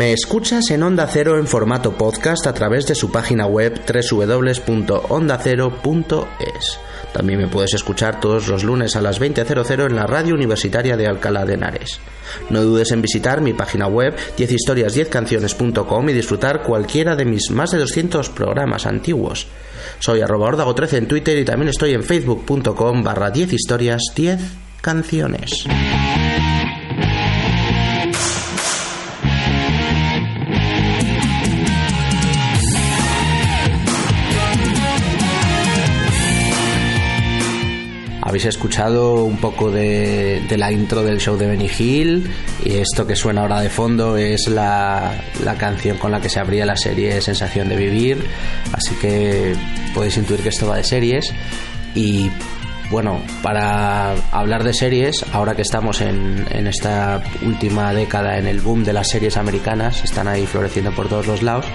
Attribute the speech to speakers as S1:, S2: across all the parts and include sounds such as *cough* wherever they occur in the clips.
S1: Me escuchas en Onda Cero en formato podcast a través de su página web www.ondacero.es. También me puedes escuchar todos los lunes a las 20.00 en la radio universitaria de Alcalá de Henares. No dudes en visitar mi página web 10historias10canciones.com y disfrutar cualquiera de mis más de 200 programas antiguos. Soy arroba 13 en Twitter y también estoy en facebook.com barra 10 Habéis escuchado un poco de, la intro del show de Benny Hill y esto que suena ahora de fondo es la, la, canción con la que se abría la serie Sensación de Vivir, así que podéis intuir que esto va de series. Y bueno, para hablar de series, ahora que estamos en, en, esta última década en el boom de las series americanas, están ahí floreciendo por todos los lados,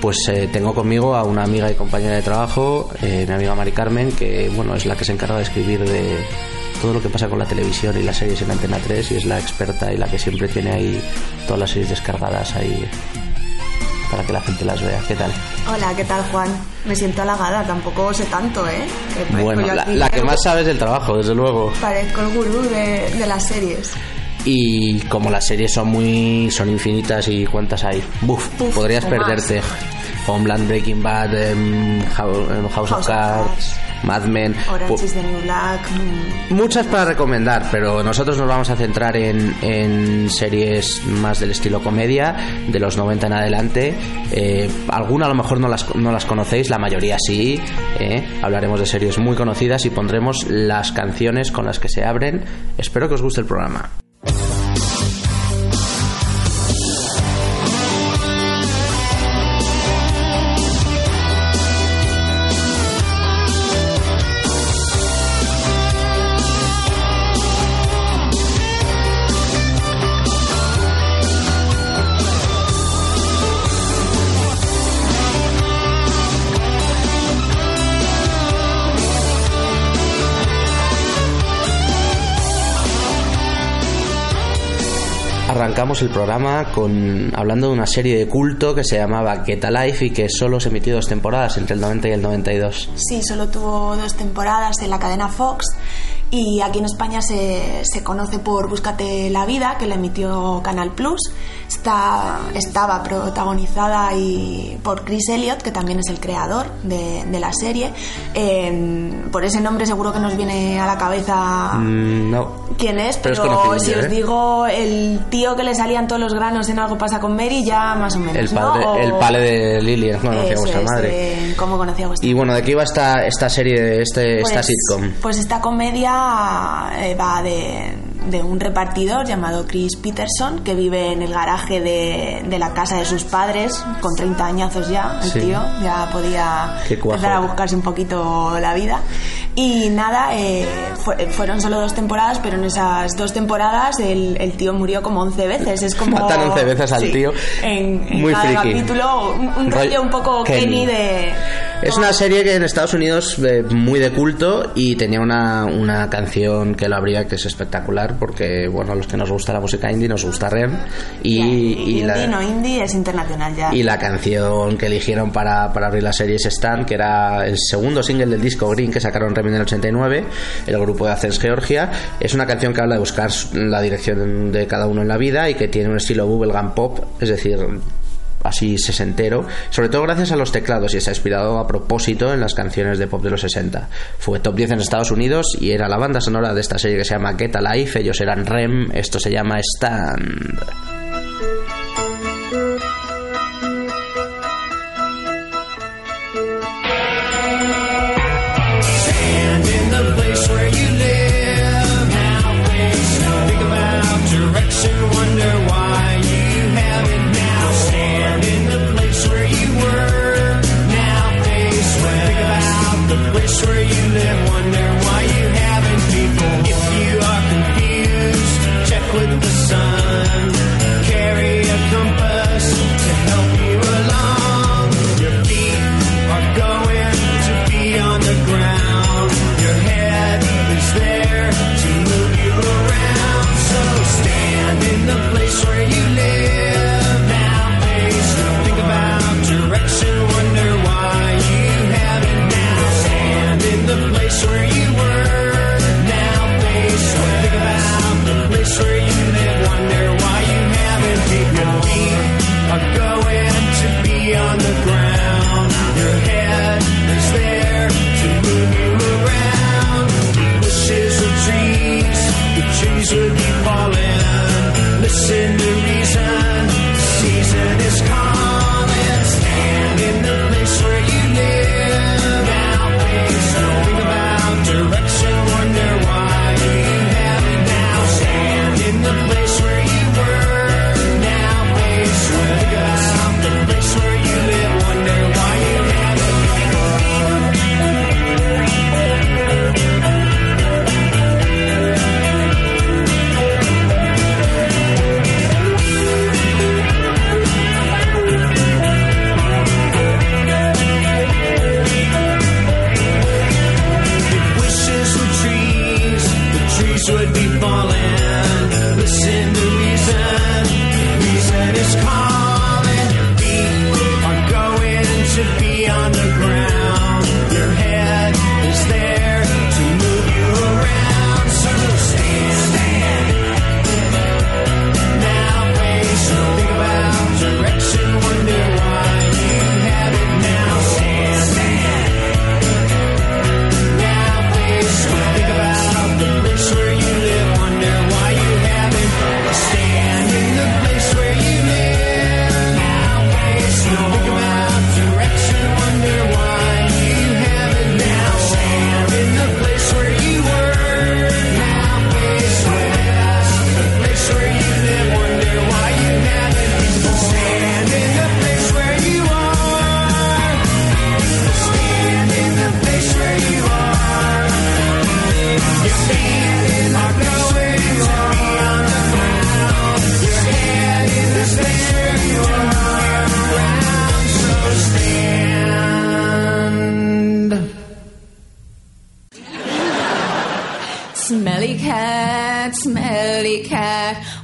S1: pues eh, tengo conmigo a una amiga y compañera de trabajo, eh, mi amiga Mari Carmen, que bueno, es la que se encarga de escribir de todo lo que pasa con la televisión y las series en Antena 3 y es la experta y la que siempre tiene ahí todas las series descargadas ahí para que la gente las vea. ¿Qué tal?
S2: Hola, ¿qué tal Juan? Me siento halagada, tampoco sé tanto, ¿eh?
S1: bueno, la, que más sabes del trabajo, desde luego.
S2: Parezco el gurú de, de las series
S1: y como las series son muy son infinitas y cuántas hay Buf, podrías perderte. Homeland Breaking Bad em, House, of Cards Mad Men
S2: Orange is the New Black
S1: mm. muchas para recomendar pero nosotros nos vamos a centrar en, en series más del estilo comedia de los 90 en adelante. Eh, alguna a lo mejor no las, no las conocéis la mayoría sí eh. hablaremos de series muy conocidas y pondremos las canciones con las que se abren. Espero que os guste el programa arrancamos el programa con hablando de una serie de culto que se llamaba Get Life y que solo se emitió dos temporadas entre el 90 y el 92.
S2: Sí, solo tuvo dos temporadas en la cadena Fox y aquí en España se, se conoce por Búscate la vida, que la emitió Canal Plus. Está, estaba protagonizada y por Chris Elliott, que también es el creador de, de la serie. Em, por ese nombre seguro que nos viene a la cabeza
S1: mm, no.
S2: quién es, pero, si os ¿eh? digo el tío que le salían todos los granos en Algo pasa con Mary, ya más o menos.
S1: El padre, el padre de Lily, ¿cómo conocía vuestra madre?
S2: ¿Cómo conocía vuestra
S1: Y bueno, ¿de qué iba esta, esta serie, este, esta
S2: pues,
S1: sitcom?
S2: Pues esta comedia eh, va de, de, un repartidor llamado Chris Peterson que vive en el garaje de, de la casa de sus padres con 30 añazos ya, el tío, ya podía empezar a buscarse un poquito la vida. Y nada, eh, fueron solo dos temporadas, pero en esas dos temporadas el, el tío murió como 11 veces. Es como.
S1: Matan 11 veces al tío.
S2: En,
S1: Muy
S2: cada capítulo, un, rollo un poco Kenny, de.
S1: Es una serie que en Estados Unidos eh, muy de culto y tenía una, una canción que lo abría que es espectacular porque, bueno, a los que nos gusta la música indie nos gusta Rem. Y,
S2: y, indie, no indie, es internacional ya.
S1: Y la canción que eligieron para, para abrir la serie es Stan, que era el segundo single del disco Green que sacaron Rem en el 89, el grupo de Athens, Georgia. Es una canción que habla de buscar la dirección de cada uno en la vida y que tiene un estilo bubblegum pop, es decir, así sesentero, sobre todo gracias a los teclados y está inspirado a propósito en las canciones de pop de los 60. Fue top 10 en Estados Unidos y era la banda sonora de esta serie que se llama Get Life, ellos eran Rem, esto se llama Stand.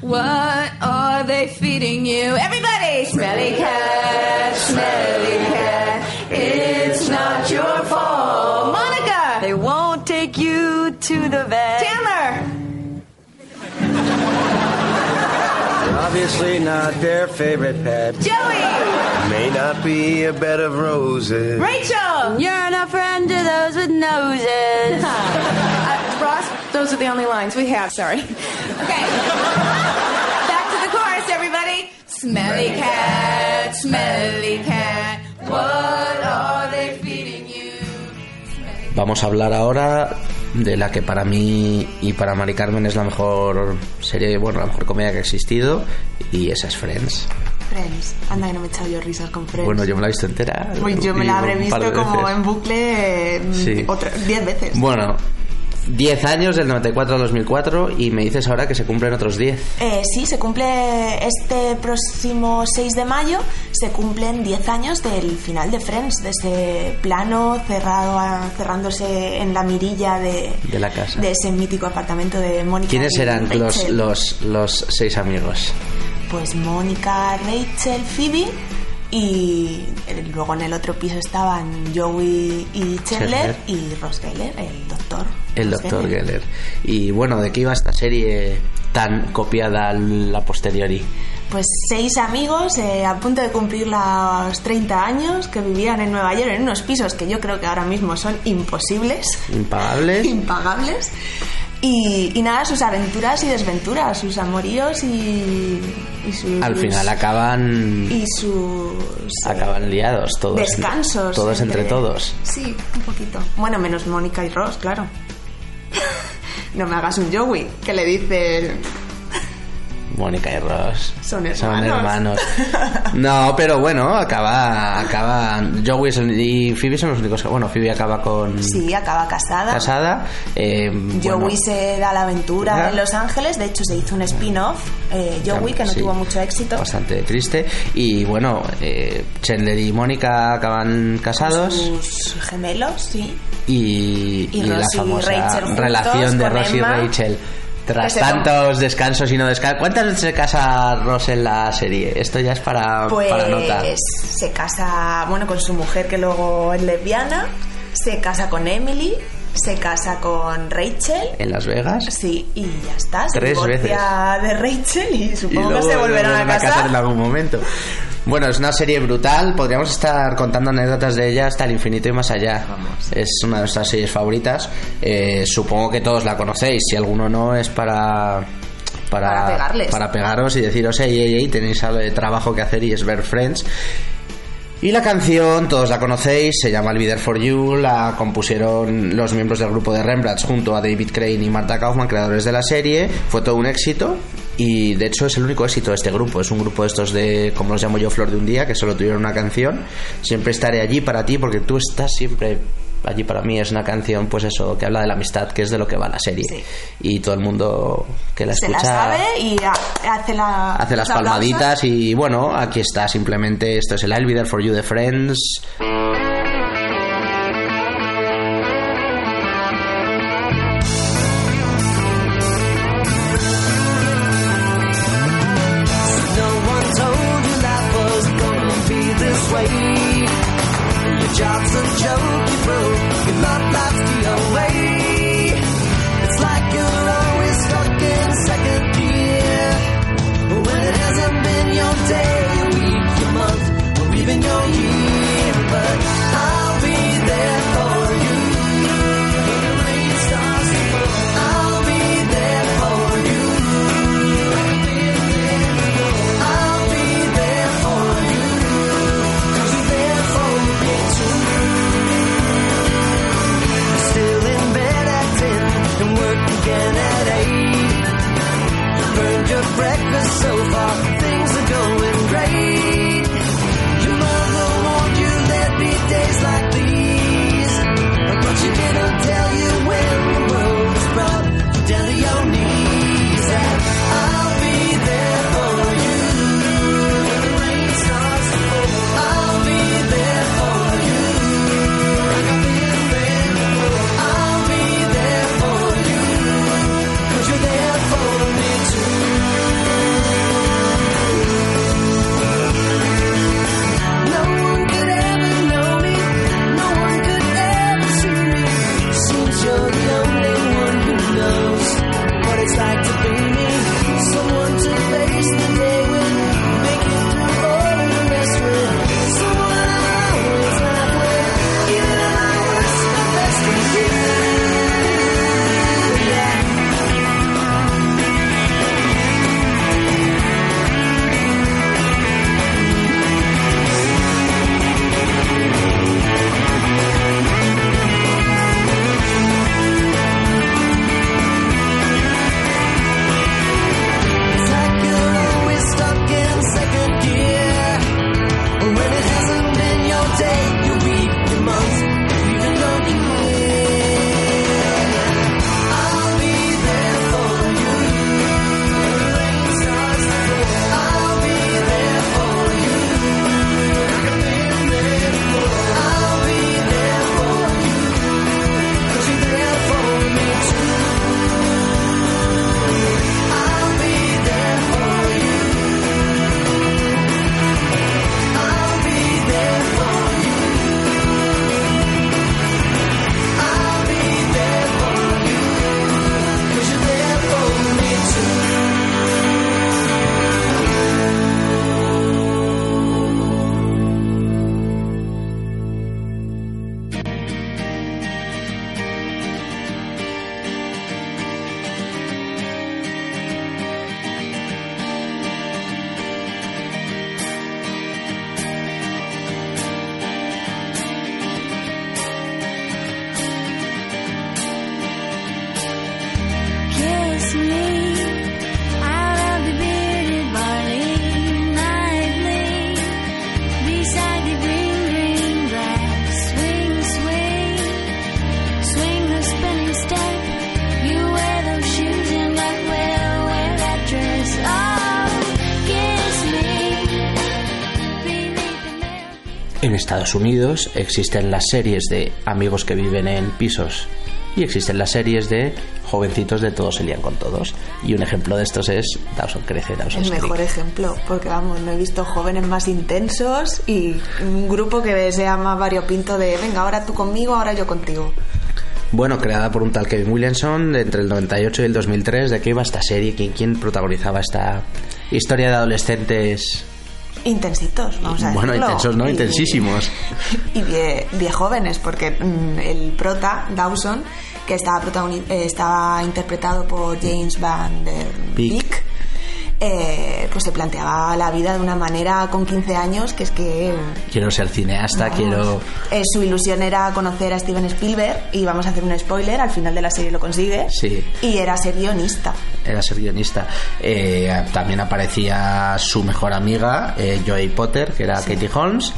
S3: What are they feeding you? Everybody! Smelly cat, smelly cat, it's not your fault. Monica!
S4: They won't take you to the vet.
S3: Chandler!
S5: Obviously not their favorite pet.
S3: Joey!
S5: May not be a bed of roses.
S3: Rachel!
S4: You're not friend to those with noses. *laughs*
S3: Those are the only lines we have, sorry. Okay. Back to the chorus, everybody. Smelly cat, smelly cat, what are they feeding you?
S1: Vamos a hablar ahora de la que para mí y para Mari Carmen es la mejor serie, bueno, la mejor comedia que ha existido y esa es Friends.
S2: Friends. Anda, que no me he echado yo risas con Friends.
S1: Bueno, yo me la he visto entera.
S2: Pues yo me la habré visto como
S1: veces.
S2: en bucle mm,
S1: Sí.
S2: otra- diez veces.
S1: Bueno, 10 años del 94 al 2004 y me dices ahora que se cumplen otros 10.
S2: Eh, sí, se cumple este próximo 6 de mayo, se cumplen 10 años del final de Friends, de ese plano cerrado a- cerrándose en la mirilla de,
S1: De la casa.
S2: de ese mítico apartamento de Mónica.
S1: ¿Quiénes eran los, los, los seis amigos?
S2: Pues Mónica, Rachel, Phoebe y luego en el otro piso estaban Joey y Chandler y Ross Geller, el doctor.
S1: El
S2: Ross
S1: doctor Geller. Y bueno, ¿de qué iba esta serie tan copiada a la posteriori?
S2: Pues seis amigos eh, a punto de cumplir los 30 años que vivían en Nueva York en unos pisos que yo creo que ahora mismo son imposibles,
S1: Impagables. *laughs*
S2: impagables. Y, y nada, sus aventuras y desventuras, sus amoríos y, y sus...
S1: Al final acaban
S2: Y sus... eh,
S1: acaban liados todos.
S2: descansos.
S1: Todos entre, todos.
S2: Sí, un poquito. Bueno, menos Mónica y Ross, claro. *laughs* no me hagas un Joey, que le dice...
S1: Mónica y Ross.
S2: Son hermanos.
S1: hermanos. *laughs* No, pero bueno, acaba. acaba Joey y Phoebe son los únicos que. Bueno, Phoebe acaba con.
S2: Sí, acaba casada.
S1: Casada. eh,
S2: Joey
S1: bueno,
S2: se da la aventura en Los Ángeles, de hecho se hizo un spin-off, eh, Joey, que no
S1: sí,
S2: tuvo mucho éxito.
S1: Bastante triste. Y bueno, eh, Chandler y Mónica acaban casados.
S2: Sus gemelos, sí.
S1: y,
S2: Y
S1: y la
S2: y
S1: famosa
S2: juntos
S1: relación de Ross y Rachel. Tras
S2: que se
S1: tantos descansos y no descansos. ¿Cuántas veces se casa Ross en la serie? Esto ya es para,
S2: Pues
S1: para nota.
S2: se casa, bueno, con su mujer que luego es lesbiana, se casa con Emily, se casa con Rachel.
S1: En Las Vegas.
S2: Sí, y ya está. Se
S1: Tres
S2: divorcia de Rachel y
S1: Y
S2: supongo que
S1: luego
S2: se volverán a
S1: vuelven
S2: casar.
S1: en algún momento. Bueno, es una serie brutal. Podríamos estar contando anécdotas de ella hasta el infinito y más allá. Es una de nuestras series favoritas. Eh, supongo que todos la conocéis. Si alguno no, es para. Para,
S2: Para pegarles.
S1: para pegaros y deciros, hey, hey, hey, tenéis algo de trabajo que hacer y es ver Friends. Y la canción, todos la conocéis, se llama I'll Be There For You, la compusieron los miembros del grupo de Rembrandt junto a David Crane y Marta Kaufman, creadores de la serie, fue todo un éxito y de hecho es el único éxito de este grupo, es un grupo de estos de, como los llamo yo, Flor de un Día, que solo tuvieron una canción, siempre estaré allí para ti porque tú estás siempre allí para mí, es una canción pues eso, que habla de la amistad, que es de lo que va la serie
S2: Sí.
S1: y todo el mundo que la
S2: Se
S1: escucha
S2: la sabe y ha- hace la
S1: hace las
S2: aplausos.
S1: palmaditas y bueno, aquí está simplemente esto es el I'll Be There For You de Friends. Estados Unidos existen las series de amigos que viven en pisos y existen las series de jovencitos de todos se lían con todos. Y un ejemplo de estos es Dawson Crece, Dawson
S2: El mejor ejemplo, porque vamos, no he visto jóvenes más intensos y un grupo que se llama variopinto de venga, ahora tú conmigo, ahora yo contigo.
S1: Bueno, creada por un tal Kevin Williamson entre el 98 y el 2003. ¿De qué iba esta serie? ¿Quién, quién protagonizaba esta historia de adolescentes?
S2: Intensitos, vamos a
S1: Bueno,
S2: decirlo.
S1: intensos, ¿no?
S2: Y-
S1: Intensísimos. *laughs*
S2: Y de, de jóvenes, porque mm, el prota, Dawson, que estaba, eh, estaba interpretado por James Van Der
S1: Beek.
S2: Beek, eh, pues se planteaba la vida de una manera con 15 años que es que
S1: Quiero ser cineasta, quiero...
S2: eh, su ilusión era conocer a Steven Spielberg y vamos a hacer un spoiler, al final de la serie lo consigue
S1: Sí.
S2: y era ser guionista.
S1: Era ser guionista. Eh, también aparecía su mejor amiga, eh, Joey Potter, que era Katie Holmes.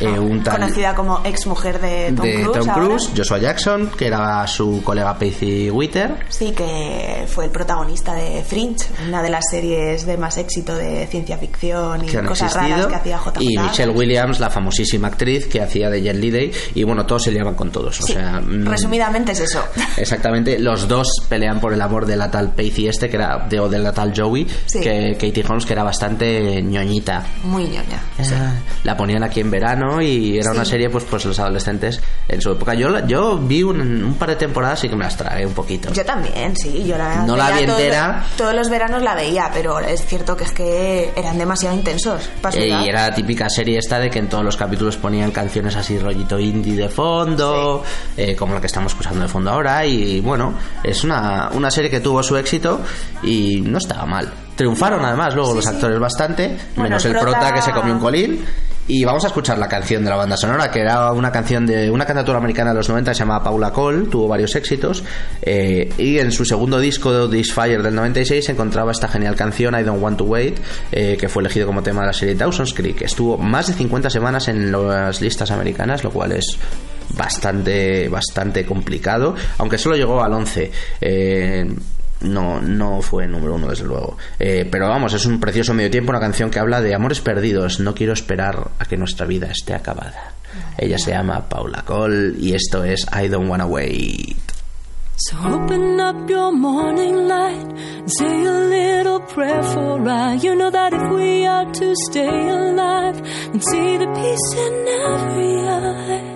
S1: Eh, un tal
S2: Conocida como ex mujer de Tom
S1: de
S2: Cruise.
S1: Tom. Cruise, Joshua Jackson, que era su colega Pacey Witter.
S2: Sí, que fue el protagonista de Fringe, una de las series de más éxito de ciencia ficción y
S1: que
S2: cosas raras
S1: existido
S2: que hacía JJ.
S1: y Michelle Williams la famosísima actriz que hacía de Jen Liddy y bueno todos se liaban con todos o
S2: Sí,
S1: sea mm,
S2: resumidamente es eso. *laughs*
S1: Exactamente, los dos pelean por el amor de la tal Pacey este, que era de, o de la tal Joey,
S2: Sí.
S1: que Katie Holmes, que era bastante ñoñita.
S2: Muy ñoña.
S1: Ah, La ponían aquí en verano y era una serie, pues, pues los adolescentes en su época. Yo, yo vi un, un par de temporadas y que me las tragué un poquito.
S2: Yo también, sí, yo la
S1: No la vi entera.
S2: Todos los veranos la veía, pero es cierto que es que eran demasiado intensos.
S1: Eh, y era la típica serie esta de que en todos los capítulos ponían canciones así rollito indie de fondo, eh, como la que estamos escuchando de fondo ahora. Y bueno, es una, una serie que tuvo su éxito y no estaba mal. Triunfaron además luego
S2: Sí,
S1: los
S2: sí.
S1: actores bastante,
S2: Bueno,
S1: menos
S2: el
S1: el prota...
S2: prota
S1: que se comió un colín. Y vamos a escuchar la canción de la banda sonora, que era una canción de una cantautora americana de los 90 que se llamaba Paula Cole, tuvo varios éxitos. eh, y en su segundo disco, This Fire del 96, se encontraba esta genial canción, I Don't Want to Wait, eh, que fue elegido como tema de la serie Dawson's Creek. Estuvo más de 50 semanas en las listas americanas, lo cual es bastante, bastante complicado, aunque solo llegó al 11. Eh, no, no fue número uno, desde luego. Eh, pero vamos, es un precioso medio tiempo, una canción que habla de amores perdidos. No quiero esperar a que nuestra vida esté acabada. Ella se llama Paula Cole y esto es I Don't Wanna Wait.
S6: So open up your morning light and say a little prayer for I. You know that if we are to stay alive and see the peace in every eye.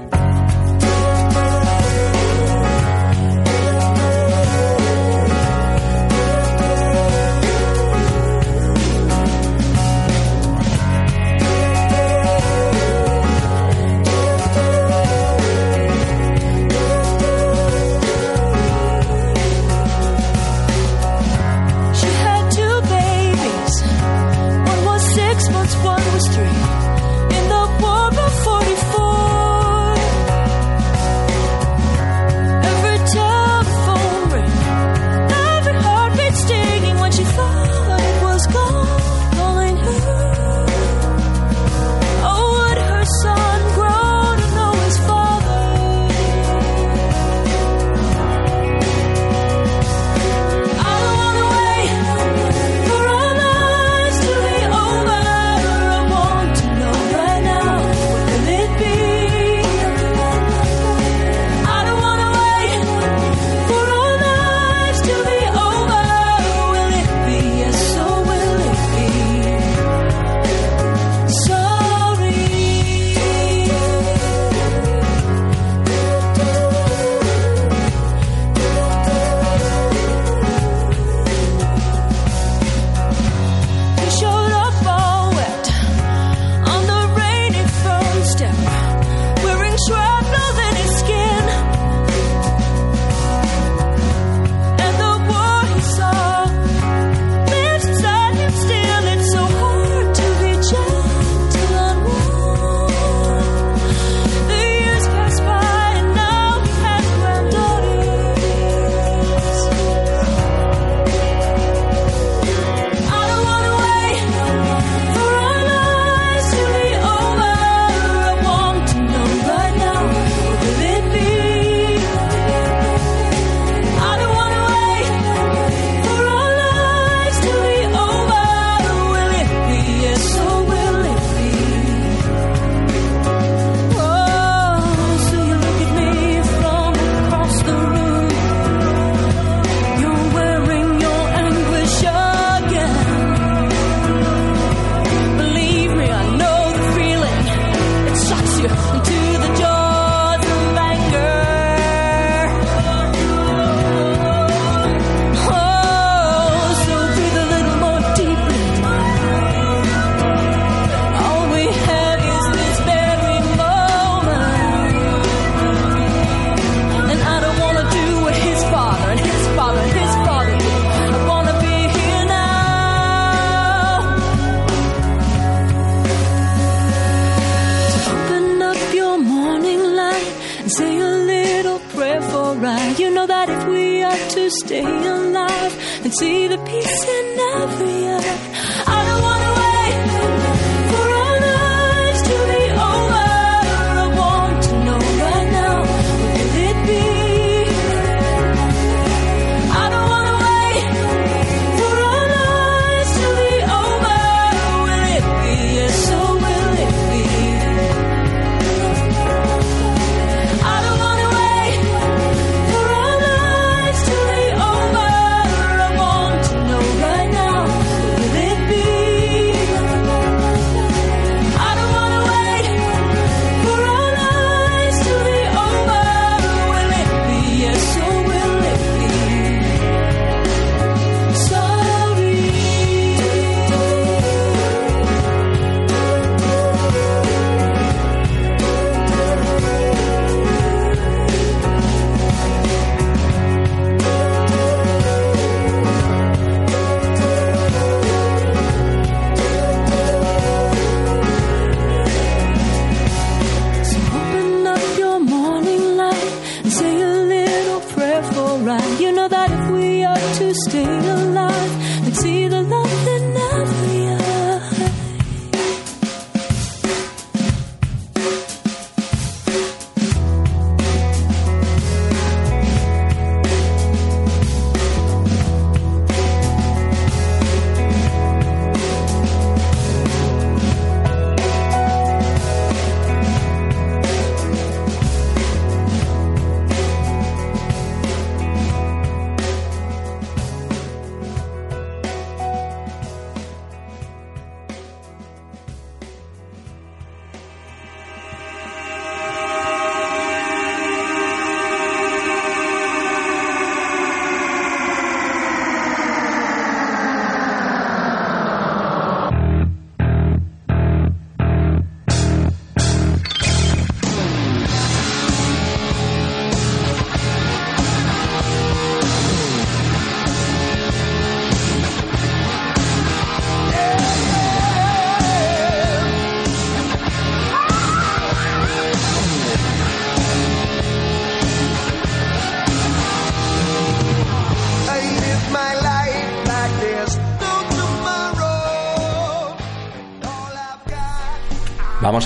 S6: Are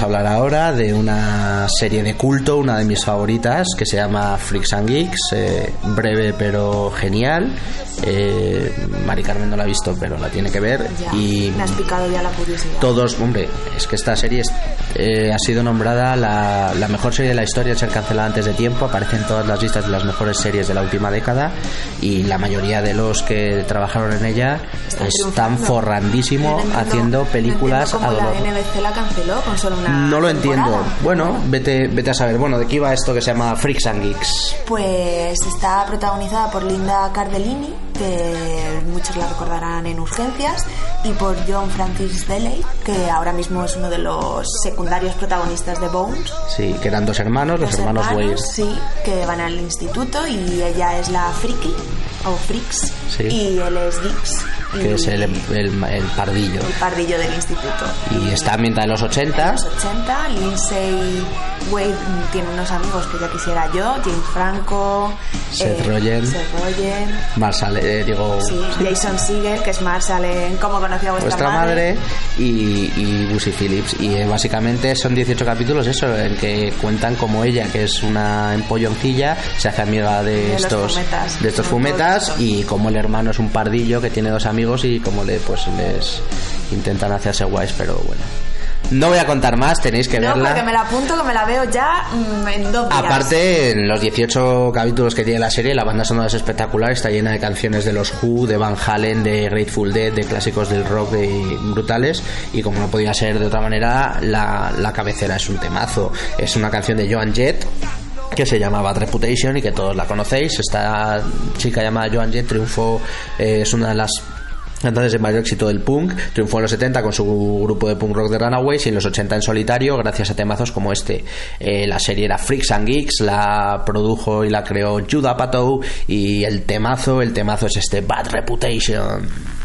S1: hablar ahora de una serie de culto, una de mis favoritas, que se llama Freaks and Geeks, eh, breve pero genial. Eh, Mari Carmen no la ha visto, pero la tiene que ver.
S2: Ya,
S1: y
S2: me has picado ya la curiosidad.
S1: todos, hombre, es que esta serie es- eh, ha sido nombrada la, la mejor serie de la historia en ser cancelada antes de tiempo. Aparece en todas las listas de las mejores series de la última década y la mayoría de los que trabajaron en ella
S2: Están
S1: están forrandísimo
S2: entiendo-
S1: haciendo películas
S2: no
S1: a
S2: entiendo
S1: dolor.
S2: la NBC la canceló con solo una
S1: No lo entiendo.
S2: temporada.
S1: Bueno, vete, vete a saber. Bueno, ¿de qué iba esto que se llama Freaks and Geeks?
S2: Pues está protagonizada por Linda Cardellini, que muchos la recordarán en Urgencias, y por John Francis Daley, que ahora mismo es uno de los secundarios protagonistas de Bones.
S1: Sí, que eran dos hermanos, los, hermanos, Wade.
S2: sí, que van al instituto y ella es la friki o freaks
S1: Sí.
S2: y él es geeks
S1: Que
S2: y
S1: es el, el, el pardillo.
S2: el pardillo del instituto.
S1: Y está ambientada en los 80.
S2: En los 80, Lindsay Wade tiene unos amigos que ya quisiera yo, James Franco,
S1: Seth Rogen.
S2: Seth Rogen,
S1: Marshall, eh, digo,
S2: sí, Jason Segel, que es Marshall en Cómo conocí a vuestra,
S1: vuestra madre y, y Lucy Phillips. Y eh, básicamente son 18 capítulos, eso, en que cuentan como ella, que es una empolloncilla, se hace amiga de, estos
S2: fumetas.
S1: de estos fumetas y como el hermano es un pardillo que tiene dos amigos y como le pues les intentan hacerse guays, pero bueno. No voy a contar más, tenéis que
S2: No,
S1: verla.
S2: porque me la apunto, que me la veo ya mm, en dos días.
S1: Aparte, en los 18 capítulos que tiene la serie, la banda sonora es espectacular, está llena de canciones de los Who, de Van Halen, de Grateful Dead, de clásicos del rock de brutales, y como no podía ser de otra manera, la, la cabecera es un temazo. Es una canción de Joan Jett que se llama Bad Reputation y que todos la conocéis. Esta chica llamada Joan Jett triunfó, eh, es una de las cantantes de mayor éxito del punk, triunfó en los 70 con su grupo de punk rock de Runaways y en los 80 en solitario gracias a temazos como este. Eh, la serie era Freaks and Geeks, la produjo y la creó Judah Apatow y el temazo, el temazo es este Bad Reputation.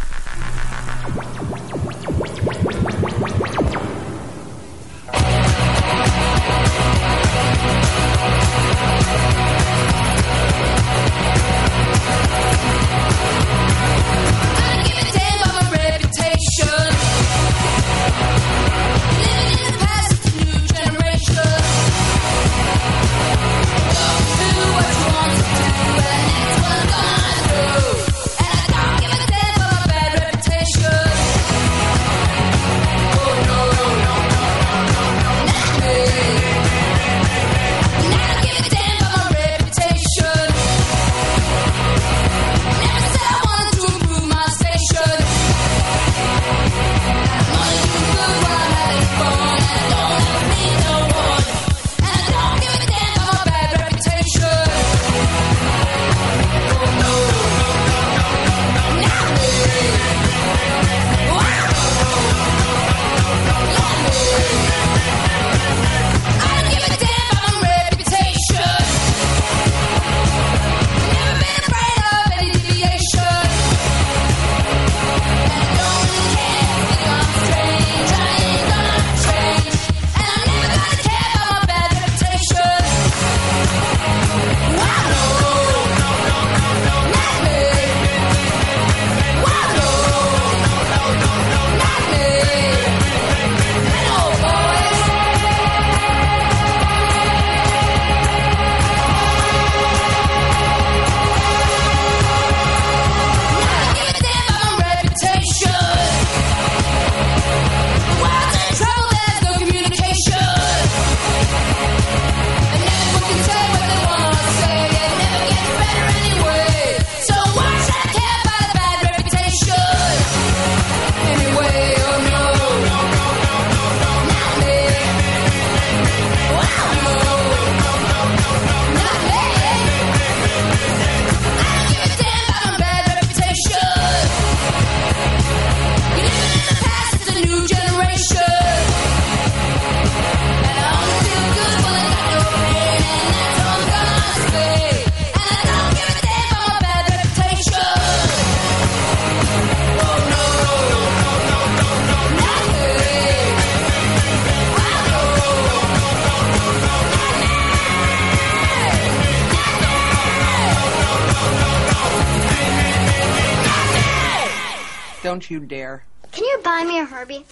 S7: Don't you dare.
S8: Can you buy me a Herbie?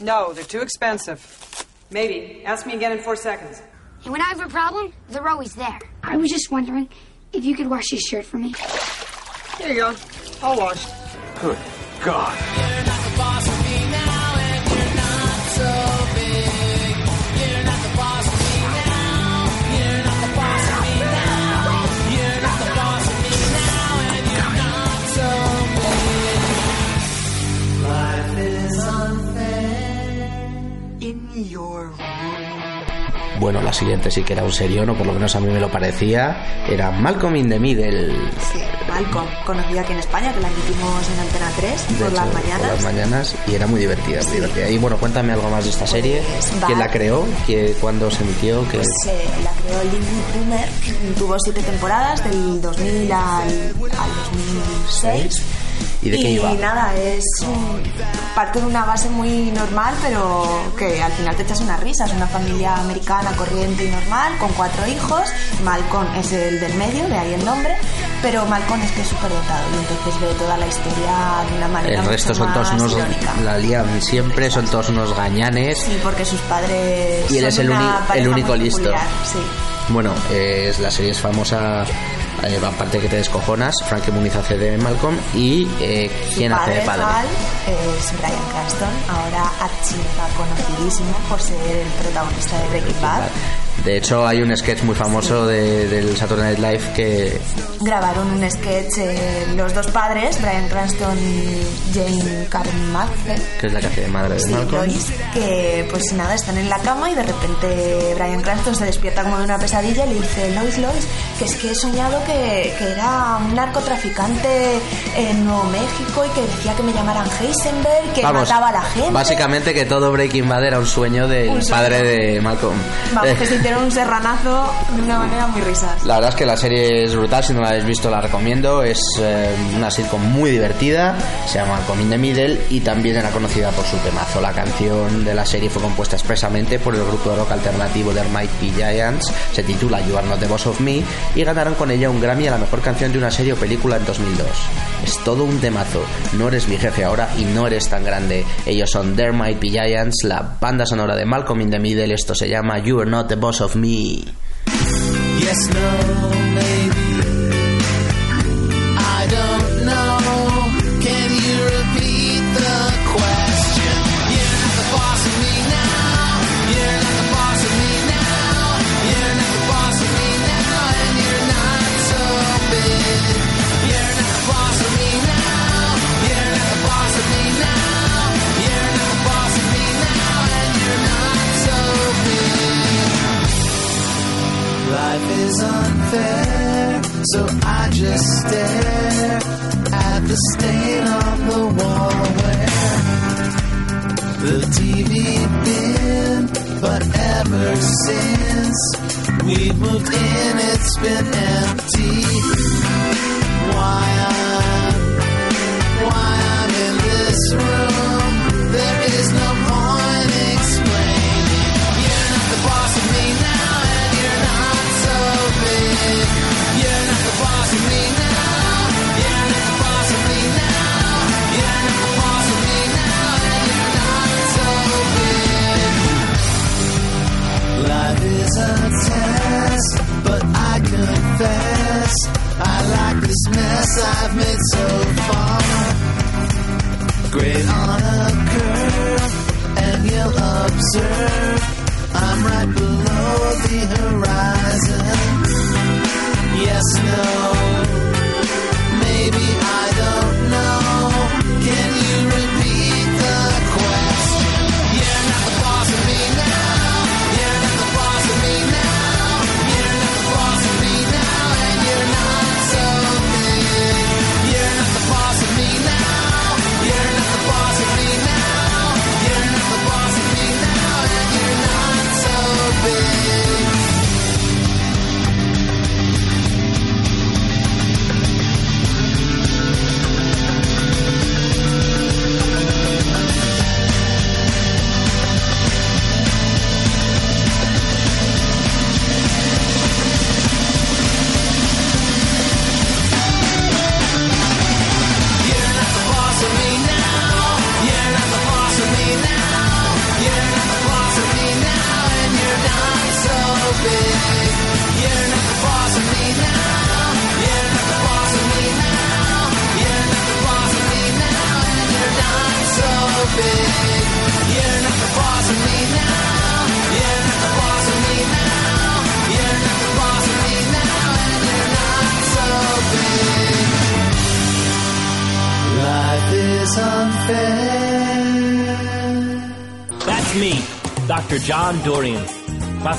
S7: No, they're too expensive. Maybe. Ask me again in four seconds.
S8: And when I have a problem, they're always there. I was just wondering if you could wash his shirt for me.
S7: Here you go. I'll wash.
S5: Good God.
S1: Bueno, la siguiente sí que era un serión, o por lo menos a mí me lo parecía. Era Malcolm in the Middle.
S2: Sí, Malcolm, conocida aquí en España, que la emitimos en Antena 3 por las mañanas.
S1: Por las mañanas. Y era muy divertida, muy divertida. Y bueno, cuéntame algo más de esta serie.
S2: Pues,
S1: ¿Quién la creó? ¿Qué, ¿Cuándo se emitió? ¿Qué-
S2: Pues eh, la creó Lily Brunner, tuvo siete temporadas, del 2000 al, al 2006.
S1: ¿Y de qué iba?
S2: nada, es parte de una base muy normal, pero que al final te echas unas risas. Una familia americana corriente y normal, con cuatro hijos. Malcolm es el del medio, de ahí el nombre. Pero Malcolm es que es súper dotado y entonces ve toda la historia de una manera
S1: El resto
S2: mucho
S1: son todos unos.
S2: irónica.
S1: La lían siempre, son todos unos gañanes.
S2: Sí, porque sus padres.
S1: Y él es
S2: son
S1: el
S2: una
S1: el único listo.
S2: Sí.
S1: Bueno, eh, es- la serie es famosa. Eh, aparte que te descojonas, Frankie Muniz hace de Malcolm y eh, ¿quién hace de padre?
S2: Hal es Brian Cranston, ahora archiva conocidísimo por ser el protagonista de Breaking Bad.
S1: De hecho, hay un sketch muy famoso de- del Saturday Night Live que
S2: Grabaron un sketch eh, los dos padres, Brian Cranston y Jane Carmichael.
S1: que es la que hace de madre de
S2: Sí,
S1: Malcolm.
S2: Lois, que pues nada, están en la cama y de repente Brian Cranston se despierta como de una pesadilla y le dice, Lois, Lois, que es que he soñado que, que era un narcotraficante en Nuevo México y que decía que me llamaran Heisenberg, que
S1: Vamos,
S2: mataba a la gente.
S1: Básicamente que todo Breaking Bad era un sueño del
S2: Un sueño.
S1: padre de Malcolm.
S2: Vamos, que se *laughs* hicieron un serranazo de una manera muy risas.
S1: La verdad es que la serie es brutal, si no la habéis visto la recomiendo. Es eh, una sitcom muy divertida, se llama in the Middle y también era conocida por su temazo. La canción de la serie fue compuesta expresamente por el grupo de rock alternativo de Mighty Giants, se titula You Are Not the Boss of Me y ganaron con ella un Grammy a la mejor canción de una serie o película en 2002. Es todo un temazo, no eres mi jefe ahora y no eres tan grande. Ellos son The Mighty Giants, la banda sonora de Malcolm in the Middle, esto se llama You Are Not the Boss of Of me.
S9: Yes, no, maybe. The stain on the wall where the TV been. But ever since we've moved in, it's been empty. Why I'm, mess I've made so far. Great on a and you'll observe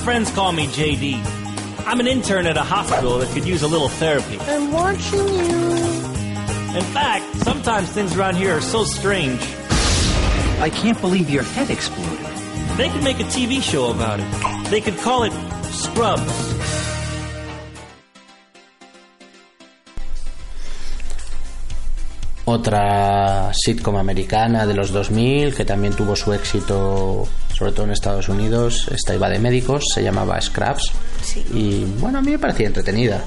S10: friends call me JD. I'm an intern at a hospital that could use a little therapy.
S11: I'm watching you.
S10: In fact, sometimes things around here are so strange.
S12: I can't believe your head exploded.
S10: They could make a TV show about it. They could call it Scrubs.
S1: Otra sitcom americana de los 2000 que también tuvo su éxito, sobre todo en Estados Unidos. Esta iba de médicos, se llamaba Scraps.
S2: Sí.
S1: Y bueno, a mí me parecía entretenida.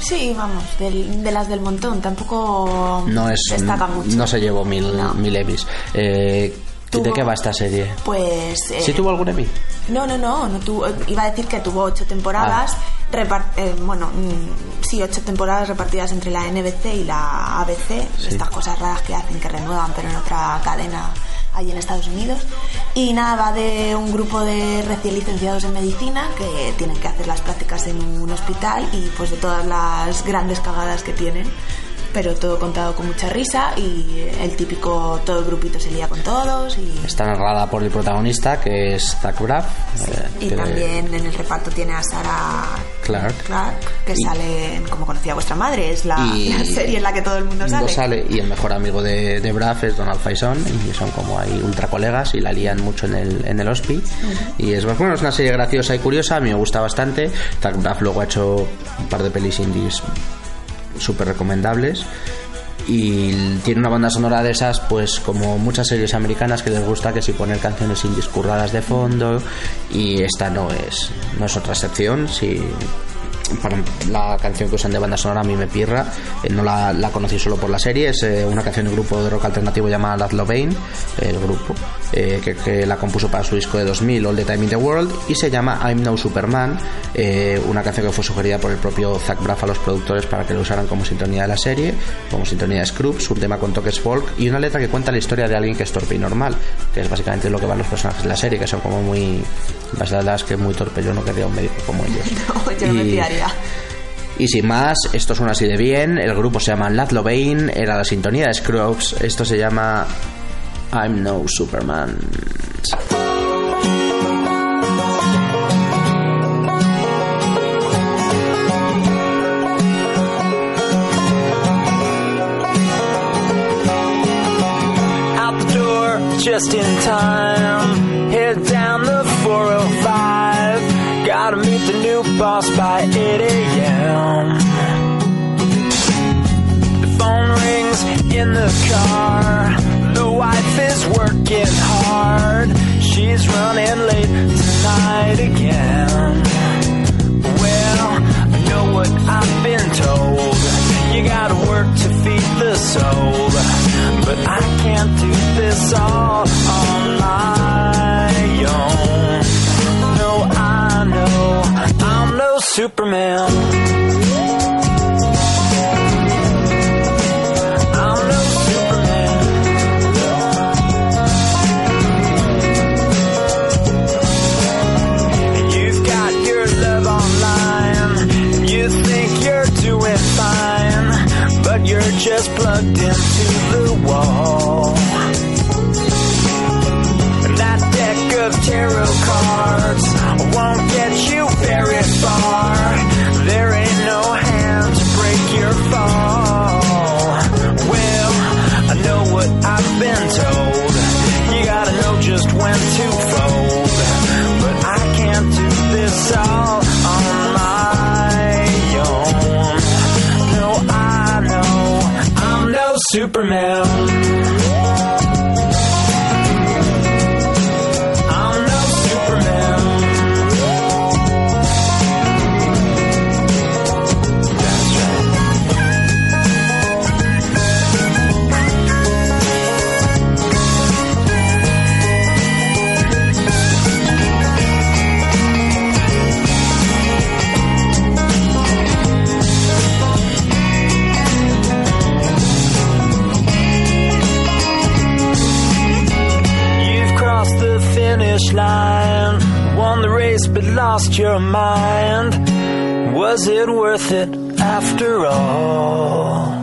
S2: Sí, vamos, del- de las del montón. Tampoco
S1: No es
S2: destaca mucho.
S1: no se llevó mil, mil Emmys. Eh, ¿De qué va esta serie?
S2: Pues. eh,
S1: ¿Sí tuvo algún Emmy?
S2: No, no, no, no tuvo, iba a decir que tuvo ocho temporadas,
S1: Ah.
S2: eh, bueno, mm, sí, ocho temporadas repartidas entre la NBC y la ABC, estas cosas raras que hacen que renuevan, pero en otra cadena allí en Estados Unidos. Y nada, va de un grupo de recién licenciados en medicina que tienen que hacer las prácticas en un hospital y pues de todas las grandes cagadas que tienen. Pero todo contado con mucha risa y el típico todo el grupito se lía con todos y
S1: Está narrada por el protagonista, que es Zach Braff. eh,
S2: Y
S1: que-
S2: también en el reparto tiene a Sarah
S1: Clark.
S2: Clark, que
S1: Y-
S2: sale en Como conocía vuestra madre, es la,
S1: Y-
S2: la serie en la que todo el mundo sale,
S1: y el mejor amigo de, de Braff es Donald Faison y son como ahí ultra colegas y la lían mucho en el, en el hospi y es bueno es una serie graciosa y curiosa a mí me gusta bastante Zach Braff luego ha hecho un par de pelis indies súper recomendables. Y tiene una banda sonora de esas pues como muchas series americanas que les gusta que si poner canciones indies curradas de fondo y esta no es no es otra excepción si para la canción que usan de banda sonora a mí me pirra. Eh, no la, la conocí solo por la serie. Es eh, una canción del grupo de rock alternativo llamada Laz Lovain el grupo eh, que, que la compuso para su disco de 2000 All the Time in the World y se llama I'm No Superman una canción que fue sugerida por el propio Zach Braff a los productores para que lo usaran como sintonía de la serie como sintonía de Scrubs un tema con toques folk y una letra que cuenta la historia de alguien que es torpe y normal que es básicamente lo que van los personajes de la serie que son como muy basadas que es muy torpe yo no querría un médico como ellos. *laughs*
S2: No, yo no me
S1: Y- sin más, esto suena así de bien. El grupo se llama Laz Lovain, era la sintonía de Scrubs. Esto se llama I'm No Superman.
S11: out the door just in time. Head down the 405. Gotta meet the new boss by 8 a.m. The phone rings in the car. The wife is working hard. She's running late tonight again. Well, I know what I've been told. You gotta work to feed the soul. But I can't do this all on my own. You're too fine But you're just plugged into the wall. And that deck of tarot cards won't get you very far. Superman. But lost your mind. Was it worth it after all?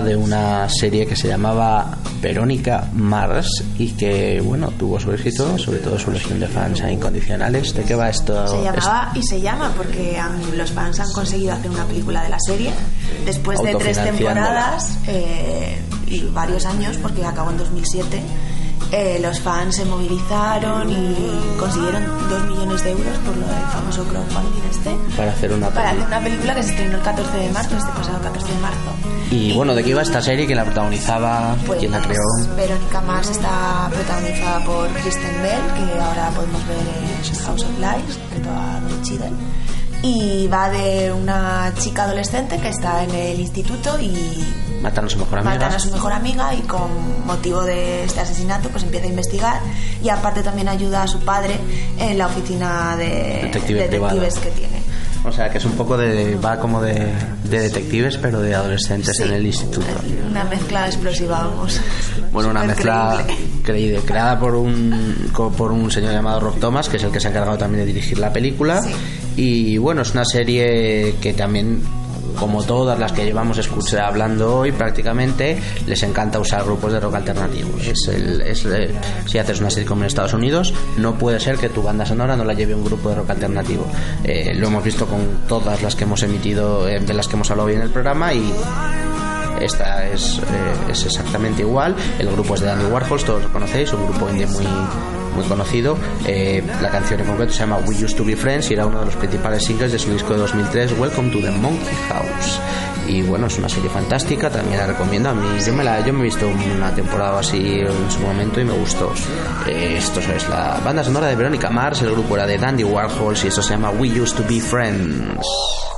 S1: De una serie que se llamaba Verónica Mars y que, bueno, tuvo su éxito, sobre todo su legión de fans incondicionales. ¿De qué va esto?
S2: Se llamaba y se llama porque los fans han conseguido hacer una película de la serie después de tres temporadas eh, y varios años porque acabó en 2007. eh, los fans se movilizaron y consiguieron dos millones de euros por lo del famoso crowdfunding este
S1: Para hacer una
S2: para hacer
S1: película.
S2: una película que se estrenó el 14 de marzo, este pasado 14 de marzo.
S1: Y bueno, ¿de qué iba esta serie? ¿Quién la protagonizaba?
S2: Pues
S1: ¿Quién la creó?
S2: Verónica Mars está protagonizada por Kristen Bell, que ahora podemos ver en House of Lies, junto a Cheadle. Y va de una chica adolescente que está en el instituto y
S1: Mataron a su mejor amiga.
S2: matan a su mejor amiga y con motivo de este asesinato pues empieza a investigar y aparte también ayuda a su padre en la oficina de
S1: Detective privado.
S2: detectives que tiene.
S1: O sea, que es un poco de. va como de, de detectives, pero de adolescentes en el instituto.
S2: Una mezcla explosiva, vamos.
S1: Bueno, una mezcla
S2: creíble.
S1: creada por un, por un señor llamado Rob Thomas, que es el que se ha encargado también de dirigir la película. Y bueno, es una serie que también, como todas las que llevamos escucha, hablando hoy prácticamente, les encanta usar grupos de rock alternativo. Es el, es, si haces una serie como en Estados Unidos, no puede ser que tu banda sonora no la lleve un grupo de rock alternativo. Eh, lo hemos visto con todas las que hemos emitido, eh, de las que hemos hablado hoy en el programa y esta es, eh, es exactamente igual. El grupo es de Dandy Warhols, todos lo conocéis, un grupo indie muy, muy conocido. Eh, la canción en concreto se llama We Used to Be Friends y era uno de los principales singles de su disco de 2003, Welcome to the Monkey House. Y bueno, es una serie fantástica, también la recomiendo. A mí, yo me, la, yo me he visto una temporada así en su momento y me gustó. Eh, esto es la banda sonora de Verónica Mars, el grupo era de Dandy Warhols y esto se llama We Used to Be Friends.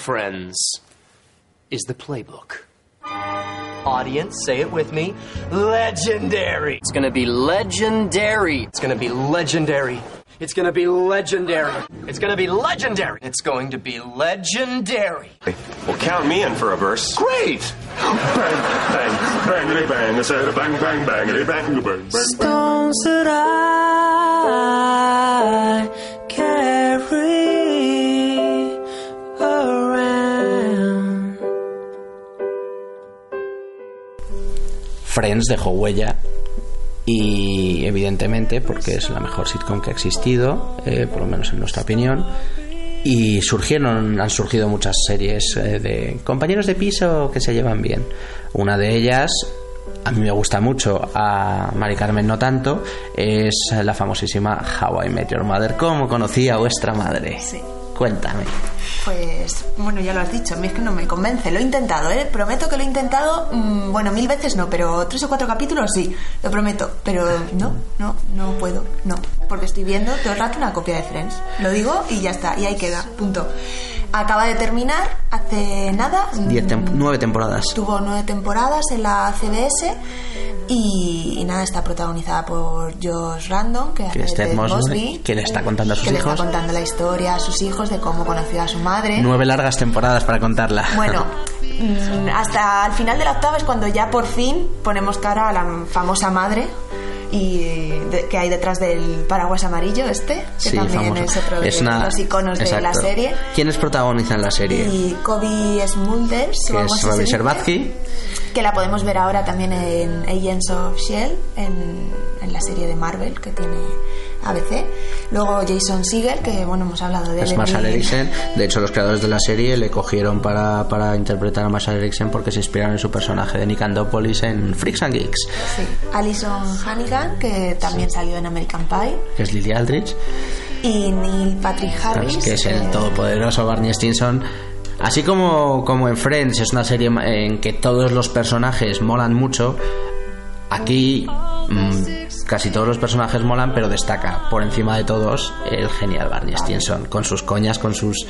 S13: Friends,
S12: is the playbook. Audience, say it with me. Legendary. It's gonna be legendary. It's gonna be legendary. It's gonna be legendary. It's gonna be legendary. It's going to be legendary.
S14: Well, count me in for a verse.
S12: Great!
S14: Bang, bang, bangity bang. I said bang, bang, bangity bang, bang, bang, bang.
S13: Stones that I
S1: Friends dejó huella y evidentemente porque es la mejor sitcom que ha existido, eh, por lo menos en nuestra opinión. Y surgieron, han surgido muchas series eh, de compañeros de piso que se llevan bien. Una de ellas, a mí me gusta mucho, a Mari Carmen no tanto, es la famosísima How I Met Your Mother. ¿Cómo conocí a vuestra madre?
S2: Sí.
S1: Cuéntame.
S2: Pues bueno, ya lo has dicho, a mí es que no me convence. Lo he intentado, ¿eh? Prometo que lo he intentado, mm, bueno, mil veces no, pero tres o cuatro capítulos sí, lo prometo. Pero no, no, no puedo, no. Porque estoy viendo todo el rato una copia de Friends. Lo digo y ya está, y ahí queda, punto. Acaba de terminar hace nada.
S1: Diez tem- nueve temporadas.
S2: Tuvo nueve temporadas en la CBS y, y nada, está protagonizada por Josh Random, que,
S1: Que
S2: hace
S1: Mosby, que le está contando a sus
S2: que le
S1: hijos.
S2: está contando la historia a sus hijos de cómo conoció a su madre.
S1: Nueve largas temporadas para contarla.
S2: Bueno, *laughs* mm, hasta el final de la octava es cuando ya por fin ponemos cara a la famosa madre y de- que hay detrás del paraguas amarillo este, que
S1: Sí,
S2: también
S1: famoso.
S2: es otro de
S1: Es una-
S2: los iconos de la serie.
S1: ¿Quiénes protagonizan la serie?
S2: Y Kobe Smulders,
S1: que es Robbie
S2: dice,
S1: Sherbatsky.
S2: que la podemos ver ahora también en Agents of Shield, en, en la serie de Marvel que tiene ABC. Luego Jason Segel, que bueno, hemos hablado de él
S1: Es Marshall Eriksen. De hecho, los creadores de la serie le cogieron para, para interpretar a Marshall Eriksen porque se inspiraron en su personaje de Nick Andopolis en Freaks and Geeks,
S2: Sí. Alison Hannigan, que también salió en American Pie.
S1: que es Lily Aldrich,
S2: Y Neil Patrick Harris.
S1: que es el
S2: que-
S1: todopoderoso Barney Stinson. Así como, como en Friends es una serie en que todos los personajes molan mucho, aquí mm, casi todos los personajes molan, pero destaca por encima de todos el genial Barney Stinson, con sus coñas, con sus...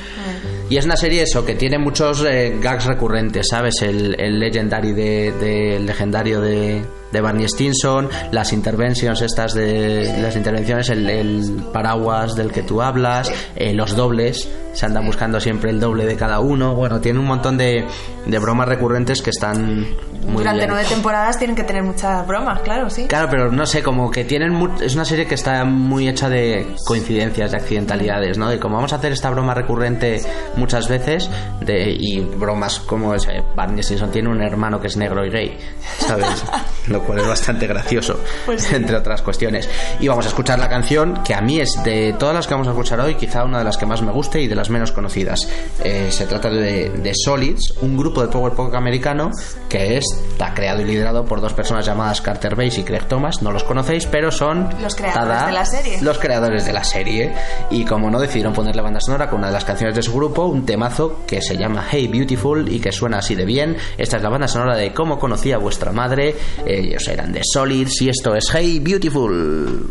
S1: Y es una serie eso, que tiene muchos eh, gags recurrentes, ¿sabes? El, legendary de- el legendario de, de Barney Stinson, las intervenciones estas de las intervenciones, el, el paraguas del que tú hablas, eh, los dobles, se andan buscando siempre el doble de cada uno. Bueno, tiene un montón de, de bromas recurrentes que están muy
S2: Durante
S1: bien.
S2: nueve temporadas tienen que tener muchas bromas, claro, sí.
S1: Claro, pero no sé, como que tienen mu- es una serie que está muy hecha de coincidencias, de accidentalidades, ¿no? De como vamos a hacer esta broma recurrente muchas veces de y bromas como ese Barney Stinson tiene un hermano que es negro y gay, ¿sabes? *laughs* Lo cual es bastante gracioso, *laughs* entre otras cuestiones. Y vamos a escuchar la canción que a mí es de todas las que vamos a escuchar hoy, quizá una de las que más me guste y de las menos conocidas. Eh, se trata de, de Solids, un grupo de power pop americano que es, está creado y liderado por dos personas llamadas Carter Bass y Craig Thomas. No los conocéis, pero son
S2: Los creadores
S1: tada,
S2: de la serie.
S1: Los creadores de la serie. Y como no, decidieron ponerle banda sonora con una de las canciones de su grupo, un temazo que se llama Hey Beautiful y que suena así de bien. Esta es la banda sonora de Cómo conocí a vuestra madre. Ellos eran de Solids y esto es Hey Beautiful.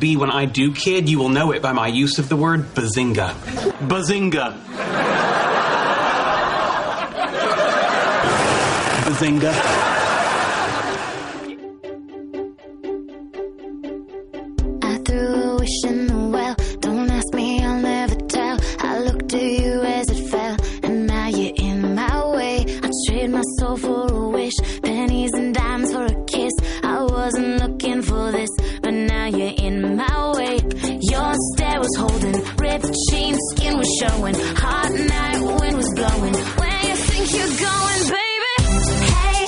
S15: Kid, and B, when I do kid, you will know it by my use of the word bazinga. Bazinga. Bazinga.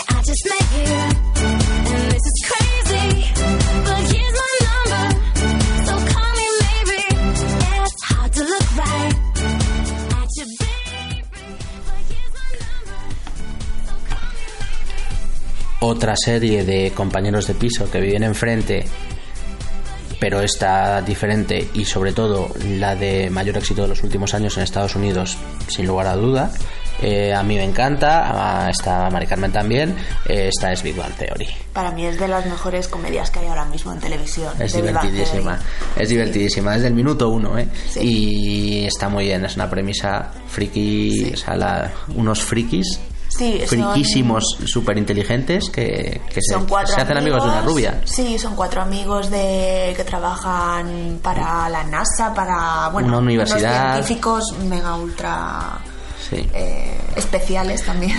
S16: I just met you,
S1: Otra serie de compañeros de piso que viven enfrente, pero esta diferente y sobre todo la de mayor éxito de los últimos años en Estados Unidos, sin lugar a duda. Eh, a mí me encanta, a esta Mari Carmen también. eh, esta es Big Bang Theory.
S2: Para mí es de las mejores comedias que hay ahora mismo en televisión.
S1: Es divertidísima, es divertidísima, desde el minuto uno, ¿eh? Y está muy bien, es una premisa friki, o sea, la- unos frikis
S2: Sí,
S1: friquísimos, súper inteligentes que, que se,
S2: Son cuatro
S1: se hacen amigos de una rubia.
S2: Sí, son cuatro amigos de que trabajan para la NASA, para bueno,
S1: Una
S2: unos
S1: universidad.
S2: científicos mega ultra
S1: Sí.
S2: eh, especiales también.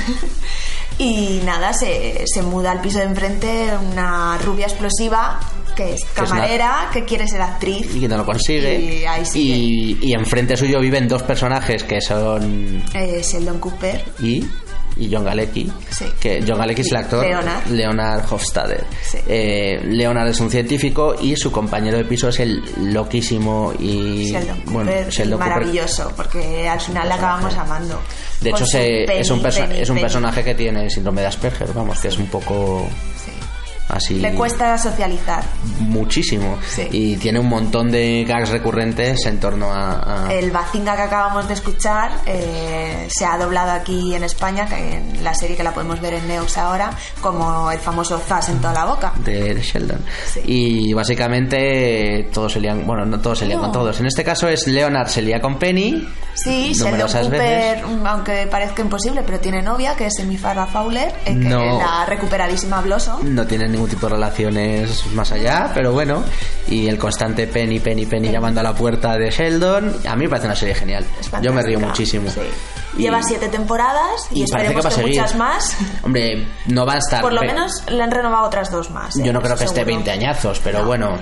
S2: *laughs* y nada, se, se muda al piso de enfrente una rubia explosiva que es
S1: es una-
S2: camarera, que quiere ser actriz.
S1: Y que no lo consigue.
S2: Y ahí sigue.
S1: Y, y enfrente suyo viven dos personajes que son
S2: Eh, Sheldon Cooper.
S1: y y John Galecki
S2: Sí.
S1: que John Galecki es el actor
S2: Leonard.
S1: Leonard Hofstadter Eh, Leonard es un científico y su compañero de piso es el loquísimo y
S2: Sheldon Cooper,
S1: bueno Cooper.
S2: maravilloso, porque al final la acabamos amando.
S1: de hecho
S2: Con su
S1: se- es un es un personaje que tiene síndrome de Asperger vamos que es un poco así
S2: Le cuesta socializar.
S1: muchísimo y tiene un montón de gags recurrentes en torno a, a-
S2: El Bazinga que acabamos de escuchar eh, se ha doblado aquí en España, en la serie que la podemos ver en Neox ahora, como el famoso Zas en toda la boca.
S1: de Sheldon. Y básicamente todos se lían, bueno, no todos se lían
S2: No.
S1: con todos. En este caso es Leonard se lía con Penny.
S2: Sí,
S1: numerosas
S2: Cooper, mm, aunque parezca imposible, pero tiene novia, que es Farrah Fowler, eh, que
S1: No.
S2: es la recuperadísima Blossom.
S1: No tienen ningún tipo de relaciones más allá, pero bueno. Y el constante Penny, Penny, Penny llamando a la puerta de Sheldon. A mí me parece una serie genial. Yo me río muchísimo. Y-
S2: Lleva siete temporadas y,
S1: y
S2: esperemos
S1: que va a
S2: que, muchas más.
S1: Hombre, no va a estar.
S2: Por lo menos le han renovado otras dos más. ¿eh?
S1: Yo no creo que esté
S2: seguro.
S1: 20 añazos, pero bueno.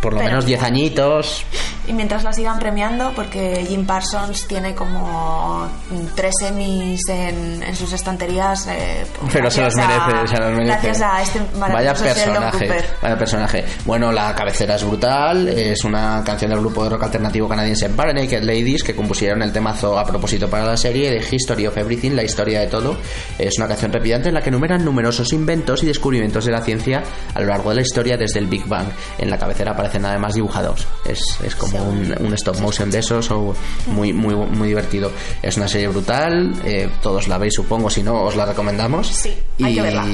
S1: Por lo
S2: Pero-
S1: menos 10 añitos.
S2: Y mientras la sigan premiando, porque Jim Parsons tiene como tres Emmys en, en sus estanterías. eh,
S1: Pero se los
S2: gracias a-
S1: merece, se los merece.
S2: Gracias a este
S1: Vaya
S2: maravilloso Sheldon
S1: personaje, vaya personaje. Bueno, la cabecera es brutal, es una canción del grupo de rock alternativo canadiense Bare Naked Ladies que compusieron el temazo a propósito para la serie de History of Everything, la historia de todo. Es una canción trepidante en la que enumeran numerosos inventos y descubrimientos de la ciencia a lo largo de la historia desde el Big Bang. En la cabecera aparecen además dibujados. Es, es como un, un stop motion de esos o muy, muy, muy divertido. Es una serie brutal, eh, todos la veis supongo, si no os la recomendamos.
S2: Sí, hay que verla.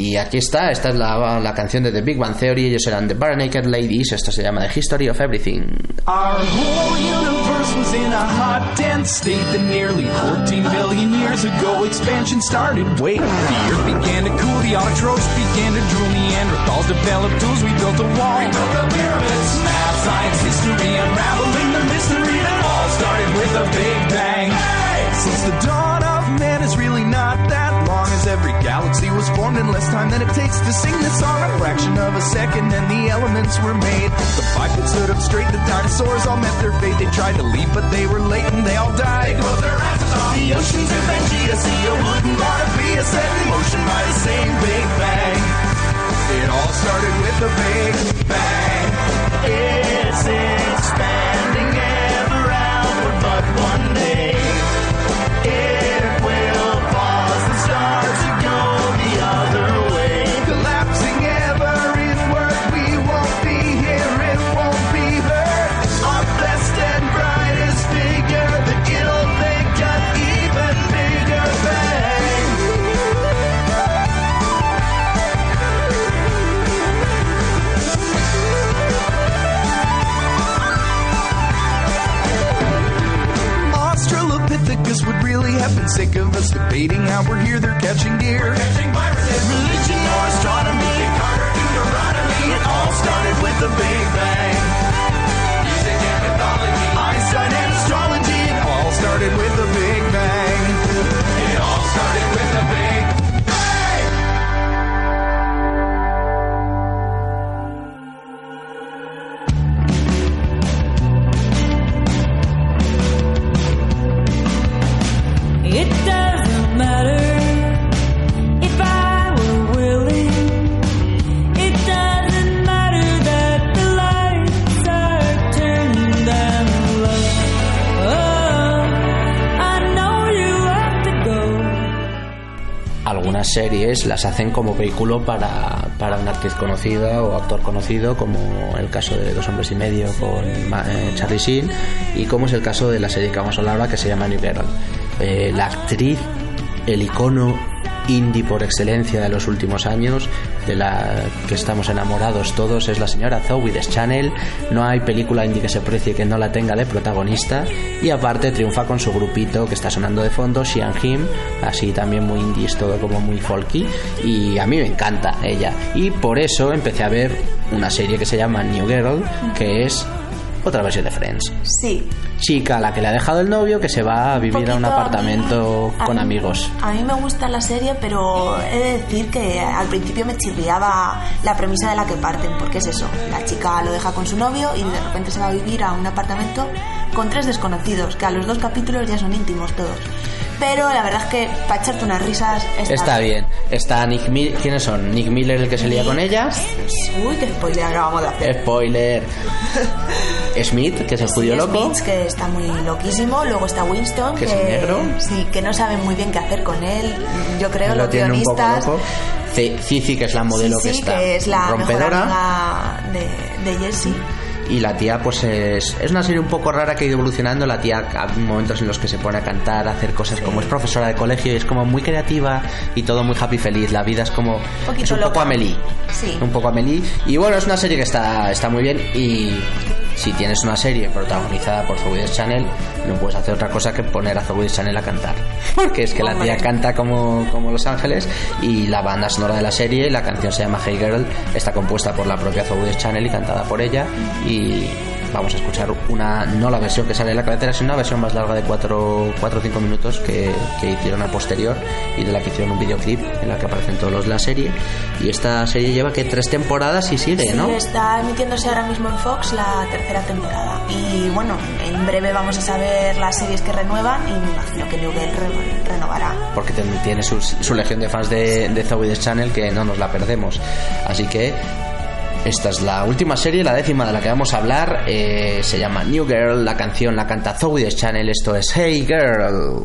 S1: Y, aquí está, esta es la, la canción de The Big Bang Theory, ellos eran The Bare Naked Ladies, esto se llama The History of Everything.
S17: Our whole universe was in a hot, dense state that nearly 14 billion years ago expansion started. Wait, the earth began to cool, the autotrophs began to drool, Neanderthals developed tools, we built a wall. We built the pyramids, math, science, history, unraveling the mystery that all started with a big bang. Since the dawn of man is really not that every galaxy was formed in less time than it takes to sing this song. A fraction of a second, and the elements were made. The bipeds stood up straight, the dinosaurs all met their fate. They tried to leave, but they were late and they all died. They their asses off the oceans of Pangea. See, you wouldn't want to be a set sick of us debating how we're here, they're catching deer. Religion or astronomy, it all started with the Big
S1: series las hacen como vehículo para, para una actriz conocida o actor conocido, como el caso de Dos Hombres y Medio con eh, Charlie Sheen, y como es el caso de la serie que vamos a hablar ahora que se llama New Girl. Eh, la actriz, el icono indie por excelencia de los últimos años, de la que estamos enamorados todos, es la señora Zoe Deschanel. No hay película indie que se precie que no la tenga de protagonista y aparte triunfa con su grupito que está sonando de fondo, She and Him, así también muy indie, es todo como muy folky y a mí me encanta ella y por eso empecé a ver una serie que se llama New Girl, que es otra versión de Friends.
S2: Sí,
S1: Chica a la que le ha dejado el novio que se va a vivir a un
S2: Poquito a mí-
S1: apartamento
S2: a
S1: con
S2: mí-
S1: amigos.
S2: A mí me gusta la serie, pero he de decir que al principio me chirriaba la premisa de la que parten, porque es eso, la chica lo deja con su novio y de repente se va a vivir a un apartamento con tres desconocidos, que a los dos capítulos ya son íntimos todos. Pero la verdad es que para echarte unas risas está,
S1: Está bien. Está Nick Miller. ¿Quiénes son? Nick Miller, el que se lía con ella.
S2: Uy, qué spoiler acabamos de hacer.
S1: Spoiler. *laughs* Smith, que es el judío
S2: Sí,
S1: loco.
S2: Smith, que está muy loquísimo. Luego está Winston,
S1: Que es negro.
S2: Sí, que no saben muy bien qué hacer con él. Yo creo,
S1: Lo
S2: los
S1: un
S2: guionistas.
S1: Cici, que es la modelo
S2: sí,
S1: que está
S2: que es la
S1: rompedora.
S2: de, de Jessie.
S1: Y la tía, pues es, es una serie un poco rara que ha ido evolucionando. La tía, hay momentos en los que se pone a cantar, a hacer cosas como es profesora de colegio y es como muy creativa y todo muy happy feliz. La vida es como.
S2: poquito
S1: es un poco. Amelie.
S2: Sí.
S1: Un poco Amelie. Y bueno, es una serie que está, está muy bien. Y si tienes una serie protagonizada por Zoe Channel, no puedes hacer otra cosa que poner a Zoe Channel a cantar. *laughs* Porque es que la tía canta como, como Los Ángeles y la banda sonora de la serie, la canción se llama Hey Girl, está compuesta por la propia Zoe Channel y cantada por ella. Y vamos a escuchar una, no la versión que sale en la carretera, sino una versión más larga de 4 o 5 minutos que, que hicieron a posterior y de la que hicieron un videoclip en la que aparecen todos los de la serie. Y esta serie lleva que tres temporadas y sigue,
S2: Sí,
S1: ¿no?
S2: está emitiéndose ahora mismo en Fox la tercera temporada. Y bueno, en breve vamos a saber las series que renuevan y me imagino que New Girl re- renovará.
S1: porque tiene su, su legión de fans de, de Zoe Channel que no nos la perdemos. Así que esta es la última serie, la décima de la que vamos a hablar. eh, se llama New Girl, la canción la canta Zoe the Channel, esto es Hey Girl.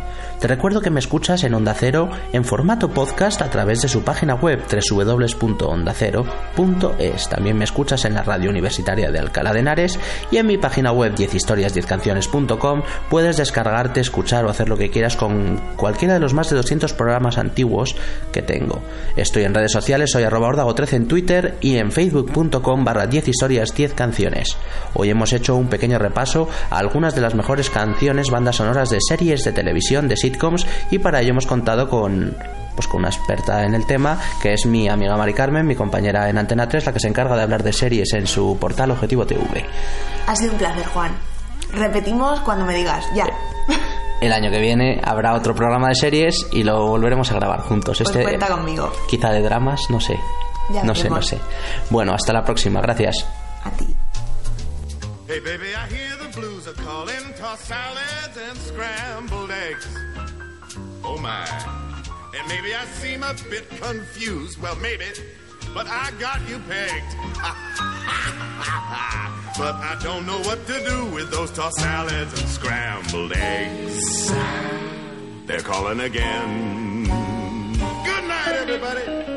S1: Te recuerdo que me escuchas en Onda Cero en formato podcast a través de su página web www.ondacero.es. También me escuchas en la radio universitaria de Alcalá de Henares y en mi página web 10historias10canciones.com puedes descargarte, escuchar o hacer lo que quieras con cualquiera de los más de 200 programas antiguos que tengo. Estoy en redes sociales, soy arroba ordago13 en Twitter y en facebook.com barra 10 historias 10 canciones. Hoy hemos hecho un pequeño repaso a algunas de las mejores canciones, bandas sonoras de series de televisión, de sitcoms y para ello hemos contado con pues con una experta en el tema, que es mi amiga Mari Carmen, mi compañera en Antena 3, la que se encarga de hablar de series en su portal Objetivo TV.
S2: Ha sido un placer, Juan. Repetimos cuando me digas, ya. *laughs*
S1: El año que viene habrá otro programa de series y lo volveremos a grabar juntos.
S2: Pues
S1: este
S2: cuenta conmigo.
S1: quizá de dramas, no sé.
S2: Ya
S1: no sé, no sé. Bueno, hasta la próxima. Gracias.
S18: Hey, baby, I hear the blues are calling, tossed salads and scrambled eggs. And maybe I seem a bit confused. Well, maybe. But I got you pegged. *laughs* but I don't know what to do with those tossed salads and scrambled eggs. They're calling again. Good night, everybody.